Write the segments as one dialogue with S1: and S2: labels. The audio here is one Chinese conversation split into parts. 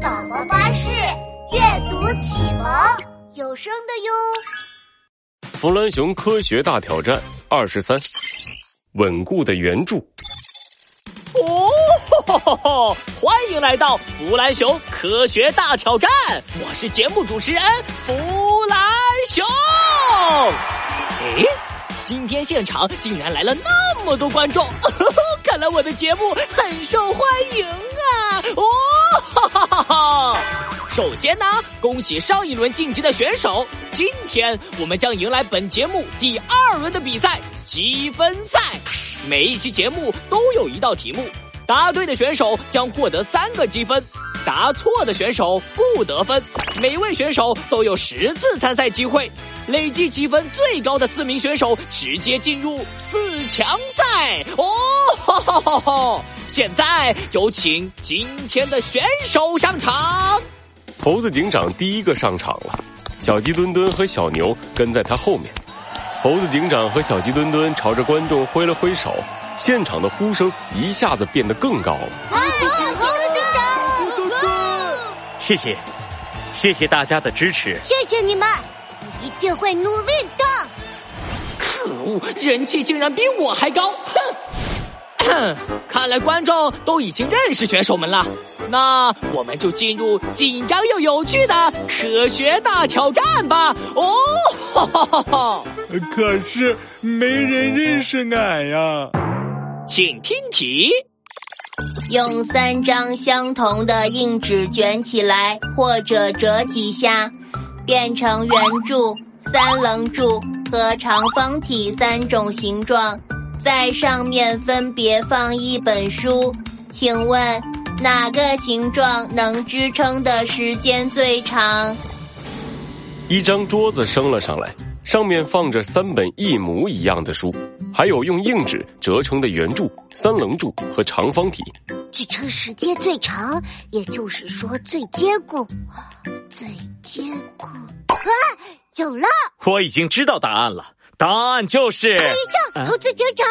S1: 宝宝巴士阅读启蒙有声的哟。
S2: 弗兰熊科学大挑战二十三，稳固的圆柱。
S3: 哦，欢迎来到弗兰熊科学大挑战，我是节目主持人弗兰熊。诶，今天现场竟然来了那么多观众，看来我的节目很受欢迎啊！哦，哈哈哈哈！首先呢，恭喜上一轮晋级的选手，今天我们将迎来本节目第二轮的比赛积分赛。每一期节目都有一道题目，答对的选手将获得三个积分，答错的选手不得分。每位选手都有十次参赛机会，累计积分最高的四名选手直接进入四强赛。哦，哈哈哈哈现在有请今天的选手上场。
S2: 猴子警长第一个上场了，小鸡墩墩和小牛跟在他后面。猴子警长和小鸡墩墩朝着观众挥了挥手，现场的呼声一下子变得更高了。
S1: 猴子警长，
S4: 谢谢，谢谢大家的支持。
S1: 谢谢你们，我一定会努力的。
S3: 可恶，人气竟然比我还高！哼，看来观众都已经认识选手们了。那我们就进入紧张又有趣的科学大挑战吧！哦，哈哈哈哈！
S5: 可是没人认识俺呀。
S3: 请听题：
S6: 用三张相同的硬纸卷起来，或者折几下，变成圆柱、三棱柱和长方体三种形状，在上面分别放一本书。请问？哪个形状能支撑的时间最长？
S2: 一张桌子升了上来，上面放着三本一模一样的书，还有用硬纸折成的圆柱、三棱柱和长方体。
S1: 支撑时间最长，也就是说最坚固，最坚固。啊，有了！
S4: 我已经知道答案了，答案就是。
S1: 等一下，猴子警长。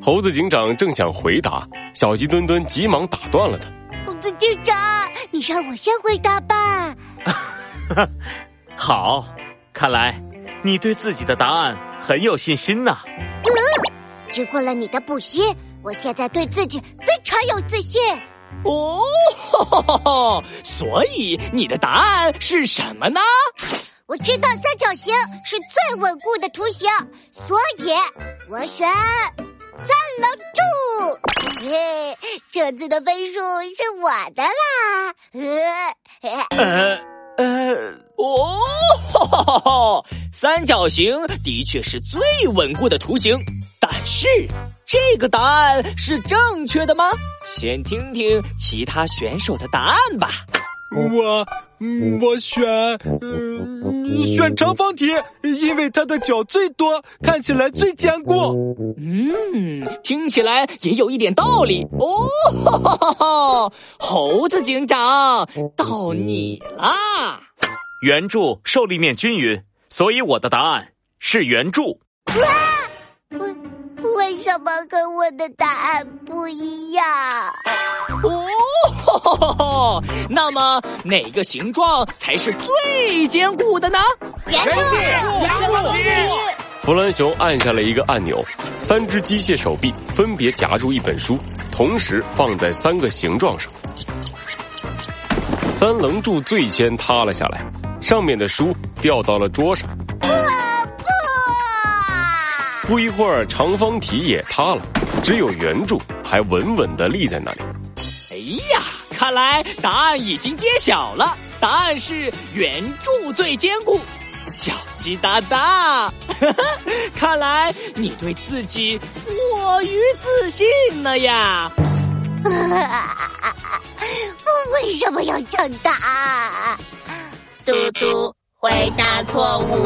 S2: 猴子警长正想回答，小鸡墩墩急忙打断了他。
S1: 猴子警长，你让我先回答吧。
S4: 好，看来你对自己的答案很有信心呐。
S1: 嗯，经过了你的补习，我现在对自己非常有自信。
S3: 哦，所以你的答案是什么呢？
S1: 我知道三角形是最稳固的图形，所以我选。三棱柱，嘿，这次的分数是我的啦。
S3: 呃呃，哦，三角形的确是最稳固的图形，但是这个答案是正确的吗？先听听其他选手的答案吧。
S5: 我。我选，嗯，选长方体，因为它的角最多，看起来最坚固。
S3: 嗯，听起来也有一点道理哦。哈哈哈猴子警长，到你啦！
S4: 圆柱受力面均匀，所以我的答案是圆柱。
S1: 为为什么跟我的答案不一样？
S3: 哦，那么哪个形状才是最坚固的呢？
S1: 圆柱，圆柱，
S2: 弗兰熊按下了一个按钮，三只机械手臂分别夹住一本书，同时放在三个形状上。三棱柱最先塌了下来，上面的书掉到了桌上。不一会儿，长方体也塌了，只有圆柱还稳稳的立在那里。
S3: 看来答案已经揭晓了，答案是圆柱最坚固。小鸡哒哒，看来你对自己过于自信了呀！我
S1: 为什么要抢答案？
S6: 嘟嘟，回答错误。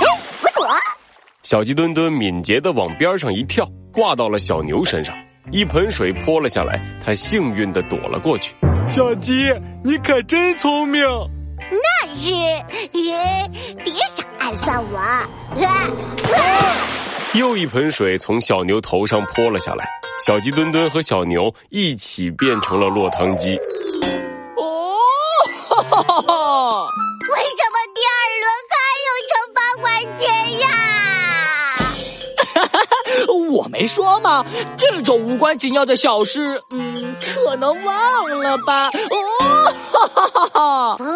S1: 哎，我躲。
S2: 小鸡墩墩敏捷的往边上一跳，挂到了小牛身上。一盆水泼了下来，他幸运的躲了过去。
S5: 小鸡，你可真聪明。
S1: 那是，别想暗算我。
S2: 啊又一盆水从小牛头上泼了下来，小鸡墩墩和小牛一起变成了落汤鸡。
S3: 哦，哈哈哈！没说吗？这种无关紧要的小事，嗯，可能忘了吧。哦，哈哈哈哈！
S1: 弗兰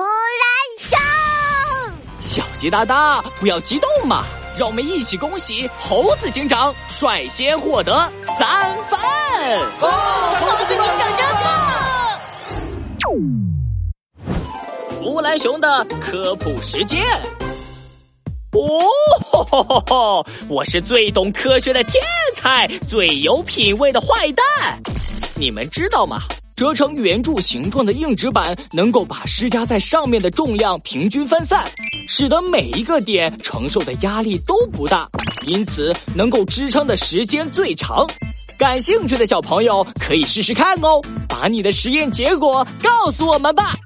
S1: 熊，
S3: 小鸡大大，不要激动嘛，让我们一起恭喜猴子警长率先获得三分。
S1: 哦猴子警长真棒！
S3: 弗兰熊的科普时间。哦，吼吼吼！我是最懂科学的天才，最有品味的坏蛋。你们知道吗？折成圆柱形状的硬纸板能够把施加在上面的重量平均分散，使得每一个点承受的压力都不大，因此能够支撑的时间最长。感兴趣的小朋友可以试试看哦，把你的实验结果告诉我们吧。